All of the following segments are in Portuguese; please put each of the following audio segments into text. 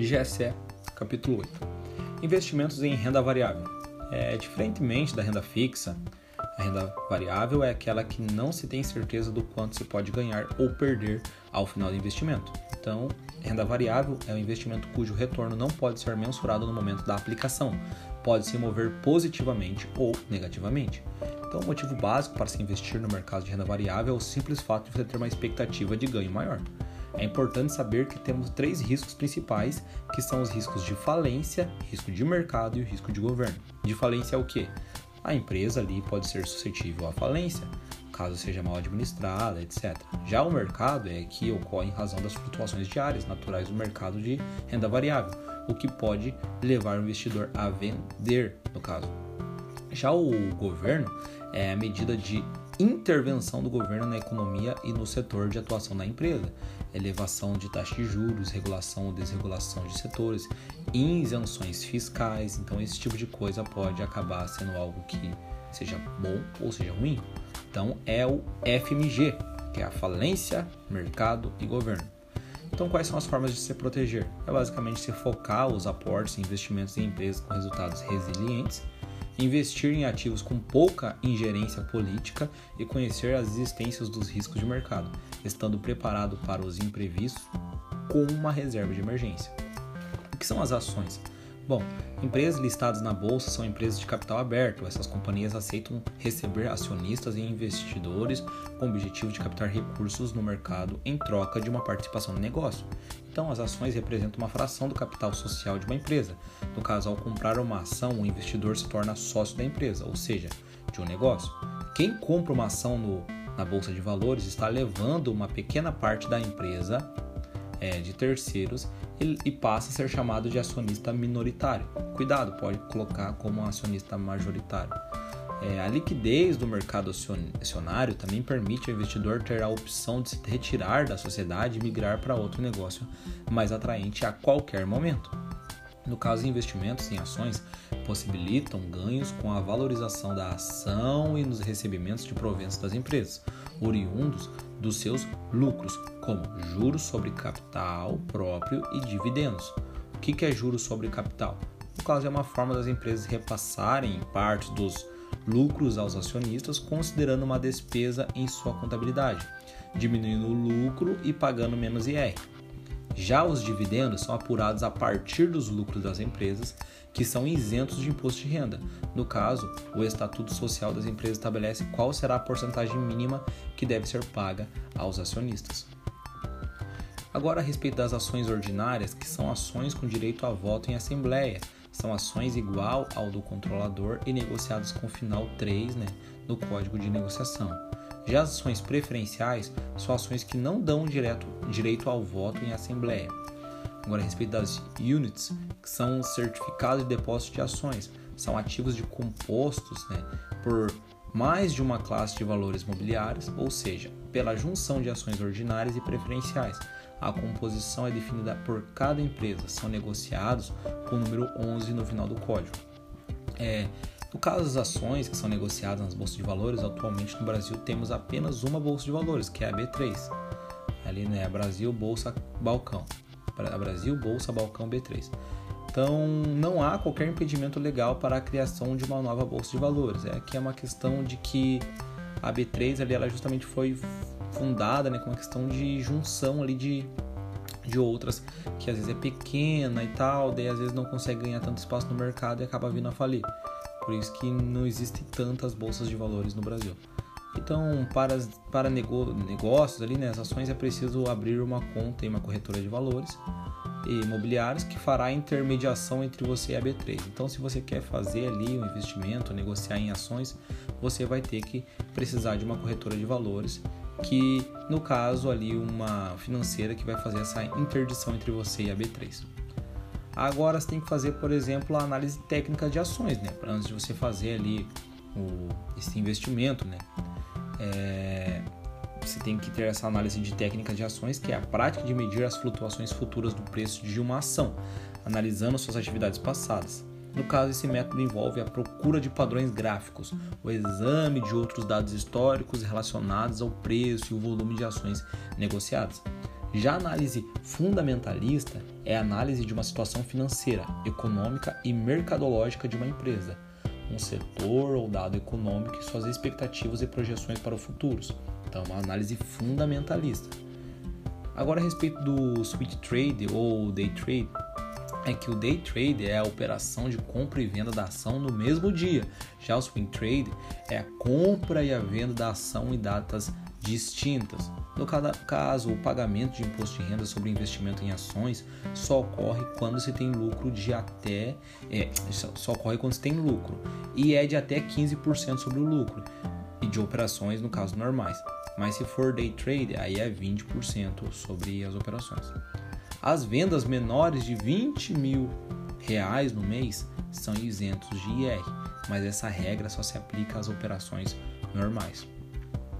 GSE, capítulo 8. Investimentos em renda variável. É, diferentemente da renda fixa, a renda variável é aquela que não se tem certeza do quanto se pode ganhar ou perder ao final do investimento. Então, renda variável é um investimento cujo retorno não pode ser mensurado no momento da aplicação, pode se mover positivamente ou negativamente. Então, o motivo básico para se investir no mercado de renda variável é o simples fato de você ter uma expectativa de ganho maior. É importante saber que temos três riscos principais, que são os riscos de falência, risco de mercado e o risco de governo. De falência é o que? A empresa ali pode ser suscetível à falência, caso seja mal administrada, etc. Já o mercado é que ocorre em razão das flutuações diárias naturais do mercado de renda variável, o que pode levar o investidor a vender, no caso. Já o governo é a medida de intervenção do governo na economia e no setor de atuação da empresa, elevação de taxa de juros, regulação ou desregulação de setores, isenções fiscais. Então, esse tipo de coisa pode acabar sendo algo que seja bom ou seja ruim. Então, é o FMG, que é a falência, mercado e governo. Então, quais são as formas de se proteger? É basicamente se focar os aportes e investimentos em empresas com resultados resilientes investir em ativos com pouca ingerência política e conhecer as existências dos riscos de mercado, estando preparado para os imprevistos com uma reserva de emergência. O que são as ações? Bom, empresas listadas na bolsa são empresas de capital aberto. Essas companhias aceitam receber acionistas e investidores com o objetivo de captar recursos no mercado em troca de uma participação no negócio. Então, as ações representam uma fração do capital social de uma empresa. No caso, ao comprar uma ação, o investidor se torna sócio da empresa, ou seja, de um negócio. Quem compra uma ação no, na bolsa de valores está levando uma pequena parte da empresa é, de terceiros e, e passa a ser chamado de acionista minoritário. Cuidado, pode colocar como acionista majoritário. É, a liquidez do mercado acionário também permite ao investidor ter a opção de se retirar da sociedade e migrar para outro negócio mais atraente a qualquer momento. No caso, investimentos em ações possibilitam ganhos com a valorização da ação e nos recebimentos de proventos das empresas, oriundos dos seus lucros, como juros sobre capital próprio e dividendos. O que é juros sobre capital? No caso, é uma forma das empresas repassarem parte dos lucros aos acionistas, considerando uma despesa em sua contabilidade, diminuindo o lucro e pagando menos IR. Já os dividendos são apurados a partir dos lucros das empresas, que são isentos de imposto de renda. No caso, o Estatuto Social das Empresas estabelece qual será a porcentagem mínima que deve ser paga aos acionistas. Agora, a respeito das ações ordinárias, que são ações com direito a voto em assembleia, são ações igual ao do controlador e negociadas com final 3 né, no Código de Negociação. Já as ações preferenciais são ações que não dão direto, direito ao voto em assembleia. Agora, a respeito das units, que são certificados de depósito de ações, são ativos de compostos né, por mais de uma classe de valores mobiliários, ou seja, pela junção de ações ordinárias e preferenciais, a composição é definida por cada empresa, são negociados com o número 11 no final do código. É, no caso das ações que são negociadas nas bolsas de valores, atualmente no Brasil temos apenas uma bolsa de valores, que é a B3. Ali, né, Brasil Bolsa Balcão. Brasil Bolsa Balcão B3. Então, não há qualquer impedimento legal para a criação de uma nova bolsa de valores. É que é uma questão de que a B3 ali ela justamente foi fundada né, com uma questão de junção ali de, de outras que às vezes é pequena e tal, daí às vezes não consegue ganhar tanto espaço no mercado e acaba vindo a falir. Por isso que não existem tantas bolsas de valores no Brasil. Então, para, para nego, negócios ali, né, as ações é preciso abrir uma conta em uma corretora de valores imobiliários que fará a intermediação entre você e a B3. Então, se você quer fazer ali um investimento, negociar em ações, você vai ter que precisar de uma corretora de valores que no caso ali uma financeira que vai fazer essa interdição entre você e a B3. Agora você tem que fazer, por exemplo, a análise técnica de ações, né? Para antes de você fazer ali o, esse investimento, né? É, você tem que ter essa análise de técnica de ações, que é a prática de medir as flutuações futuras do preço de uma ação, analisando suas atividades passadas. No caso, esse método envolve a procura de padrões gráficos, o exame de outros dados históricos relacionados ao preço e o volume de ações negociadas. Já a análise fundamentalista é a análise de uma situação financeira, econômica e mercadológica de uma empresa, um setor ou dado econômico e suas expectativas e projeções para o futuro. Então, uma análise fundamentalista. Agora, a respeito do switch trade ou day trade, é que o day trade é a operação de compra e venda da ação no mesmo dia. Já o swing trade é a compra e a venda da ação em datas distintas. No caso, o pagamento de imposto de renda sobre investimento em ações só ocorre quando se tem lucro de até é, só ocorre quando se tem lucro e é de até 15% sobre o lucro e de operações no caso normais. Mas se for day trade, aí é 20% sobre as operações. As vendas menores de 20 mil reais no mês são isentos de IR, mas essa regra só se aplica às operações normais.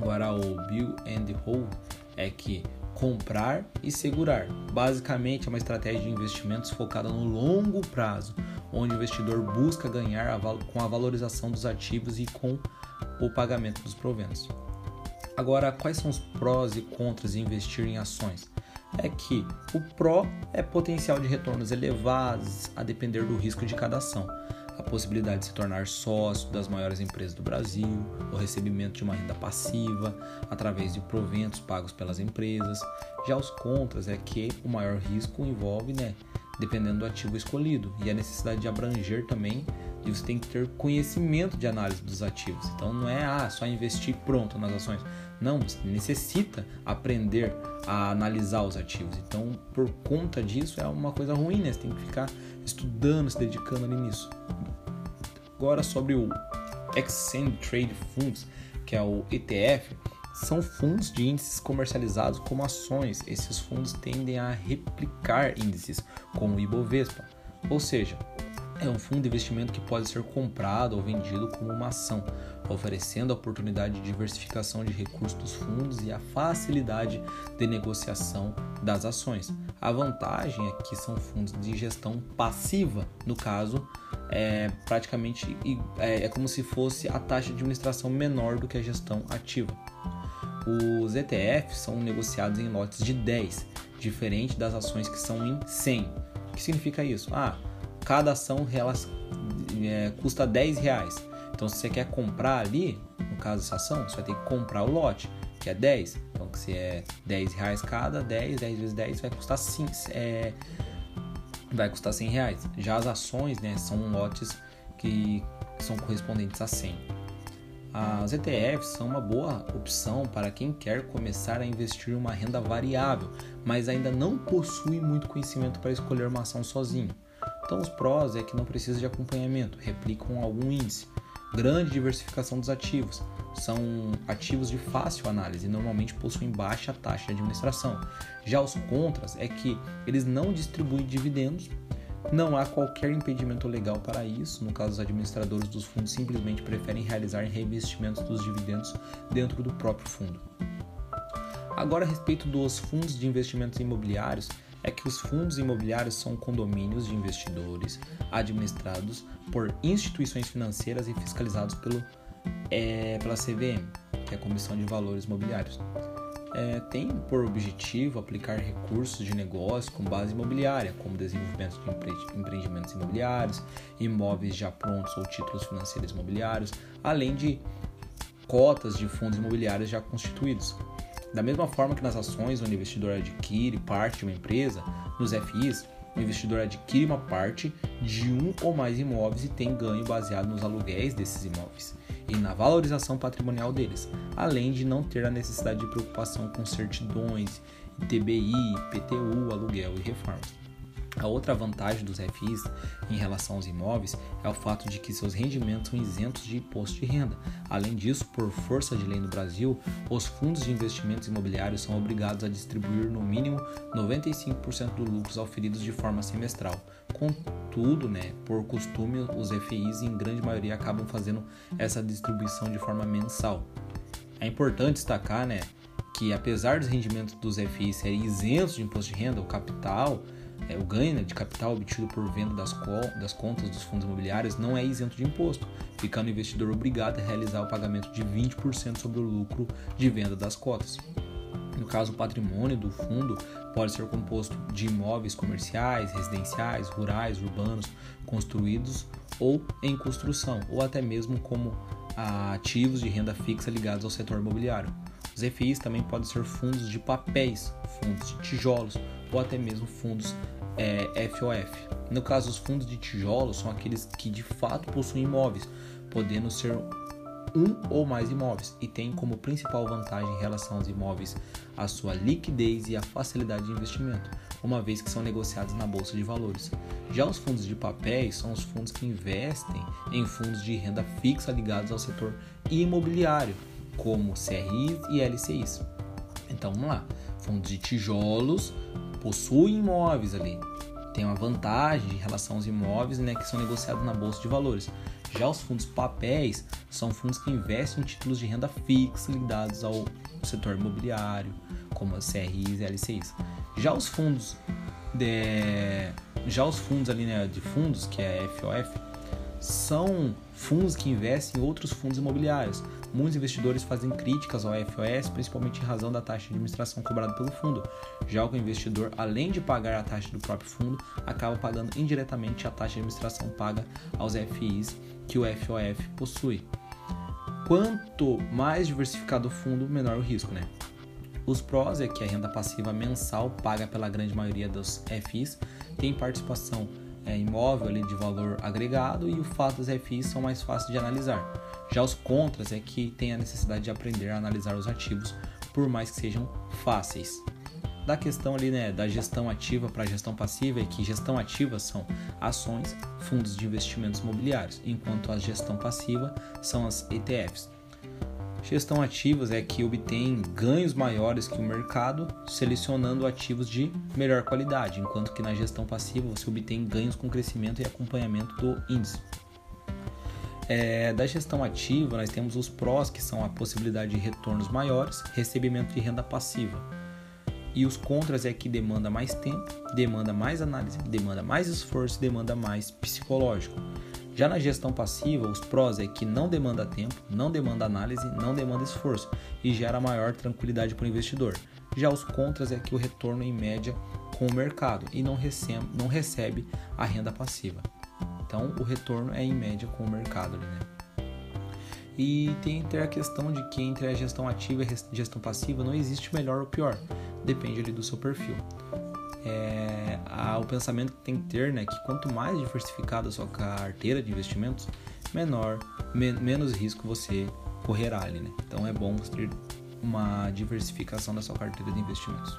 Agora o Bill and Hold é que comprar e segurar. Basicamente é uma estratégia de investimentos focada no longo prazo, onde o investidor busca ganhar a com a valorização dos ativos e com o pagamento dos proventos. Agora, quais são os prós e contras de investir em ações? É que o pró é potencial de retornos elevados a depender do risco de cada ação a possibilidade de se tornar sócio das maiores empresas do Brasil, o recebimento de uma renda passiva através de proventos pagos pelas empresas. Já os contras é que o maior risco envolve, né, dependendo do ativo escolhido, e a necessidade de abranger também, e você tem que ter conhecimento de análise dos ativos. Então não é ah, só investir pronto nas ações. Não, você necessita aprender a analisar os ativos. Então, por conta disso, é uma coisa ruim, né? Você tem que ficar estudando, se dedicando ali nisso. Agora sobre o Exchange Trade Funds, que é o ETF, são fundos de índices comercializados como ações. Esses fundos tendem a replicar índices como o Ibovespa, ou seja, é um fundo de investimento que pode ser comprado ou vendido como uma ação, oferecendo a oportunidade de diversificação de recursos dos fundos e a facilidade de negociação das ações. A vantagem é que são fundos de gestão passiva, no caso, é praticamente é, é como se fosse a taxa de administração menor do que a gestão ativa. Os ETFs são negociados em lotes de 10, diferente das ações que são em 100. O que significa isso? Ah, cada ação elas, é, custa 10 reais. Então, se você quer comprar ali, no caso dessa ação, você vai ter que comprar o lote, que é 10. Então, se é 10 reais cada, 10, 10 vezes 10 vai custar 5, é, vai custar 100 reais. Já as ações, né, são lotes que são correspondentes a 100. As ETFs são uma boa opção para quem quer começar a investir em uma renda variável, mas ainda não possui muito conhecimento para escolher uma ação sozinho. Então, os prós é que não precisa de acompanhamento, replicam algum índice, grande diversificação dos ativos, são ativos de fácil análise e normalmente possuem baixa taxa de administração. Já os contras é que eles não distribuem dividendos, não há qualquer impedimento legal para isso. No caso, os administradores dos fundos simplesmente preferem realizar reinvestimentos dos dividendos dentro do próprio fundo. Agora, a respeito dos fundos de investimentos imobiliários, é que os fundos imobiliários são condomínios de investidores administrados por instituições financeiras e fiscalizados pelo, é, pela CVM, que é a Comissão de Valores Imobiliários. É, tem por objetivo aplicar recursos de negócio com base imobiliária, como desenvolvimento de empreendimentos imobiliários, imóveis já prontos ou títulos financeiros imobiliários, além de cotas de fundos imobiliários já constituídos, da mesma forma que nas ações, o investidor adquire parte de uma empresa, nos FIs, o investidor adquire uma parte de um ou mais imóveis e tem ganho baseado nos aluguéis desses imóveis e na valorização patrimonial deles, além de não ter a necessidade de preocupação com certidões, TBI, PTU, aluguel e reformas. A outra vantagem dos FIs em relação aos imóveis é o fato de que seus rendimentos são isentos de imposto de renda. Além disso, por força de lei no Brasil, os fundos de investimentos imobiliários são obrigados a distribuir no mínimo 95% dos lucros auferidos de forma semestral. Contudo, né, por costume, os FIs em grande maioria acabam fazendo essa distribuição de forma mensal. É importante destacar, né, que apesar dos rendimentos dos FIs serem isentos de imposto de renda, o capital é, o ganho né, de capital obtido por venda das, das contas dos fundos imobiliários não é isento de imposto, ficando o investidor obrigado a realizar o pagamento de 20% sobre o lucro de venda das cotas. No caso, o patrimônio do fundo pode ser composto de imóveis comerciais, residenciais, rurais, urbanos, construídos ou em construção, ou até mesmo como ativos de renda fixa ligados ao setor imobiliário. Os FIs também podem ser fundos de papéis, fundos de tijolos ou até mesmo fundos é, FOF. No caso, os fundos de tijolos são aqueles que de fato possuem imóveis, podendo ser um ou mais imóveis e tem como principal vantagem em relação aos imóveis a sua liquidez e a facilidade de investimento, uma vez que são negociados na bolsa de valores. Já os fundos de papéis são os fundos que investem em fundos de renda fixa ligados ao setor imobiliário, como CRIs e LCIs. Então vamos lá, fundos de tijolos possuem imóveis ali, tem uma vantagem em relação aos imóveis né, que são negociados na bolsa de valores. Já os fundos papéis são fundos que investem em títulos de renda fixa ligados ao setor imobiliário, como CRIs e LCIs. Já os fundos de, já os fundos ali né, de fundos, que é FOF, são fundos que investem em outros fundos imobiliários. Muitos investidores fazem críticas ao FOS, principalmente em razão da taxa de administração cobrada pelo fundo, já o investidor, além de pagar a taxa do próprio fundo, acaba pagando indiretamente a taxa de administração paga aos FIs que o FOF possui. Quanto mais diversificado o fundo, menor o risco, né? Os prós é que a renda passiva mensal paga pela grande maioria dos FIs tem participação é, imóvel ali de valor agregado e o fato das FIs são mais fáceis de analisar. Já os contras é que tem a necessidade de aprender a analisar os ativos, por mais que sejam fáceis. Da questão ali, né, da gestão ativa para gestão passiva é que gestão ativa são ações, fundos de investimentos imobiliários, enquanto a gestão passiva são as ETFs. Gestão ativas é que obtém ganhos maiores que o mercado, selecionando ativos de melhor qualidade, enquanto que na gestão passiva você obtém ganhos com crescimento e acompanhamento do índice. É, da gestão ativa, nós temos os prós, que são a possibilidade de retornos maiores, recebimento de renda passiva. E os contras é que demanda mais tempo, demanda mais análise, demanda mais esforço, demanda mais psicológico. Já na gestão passiva, os prós é que não demanda tempo, não demanda análise, não demanda esforço e gera maior tranquilidade para o investidor. Já os contras é que o retorno em média com o mercado e não recebe, não recebe a renda passiva. Então o retorno é em média com o mercado né? E tem a questão de que entre a gestão ativa e a gestão passiva não existe melhor ou pior, depende ali do seu perfil é, a, o pensamento que tem que ter, né, que quanto mais diversificada a sua carteira de investimentos, menor, me, menos risco você correrá ali, né? Então é bom ter uma diversificação da sua carteira de investimentos.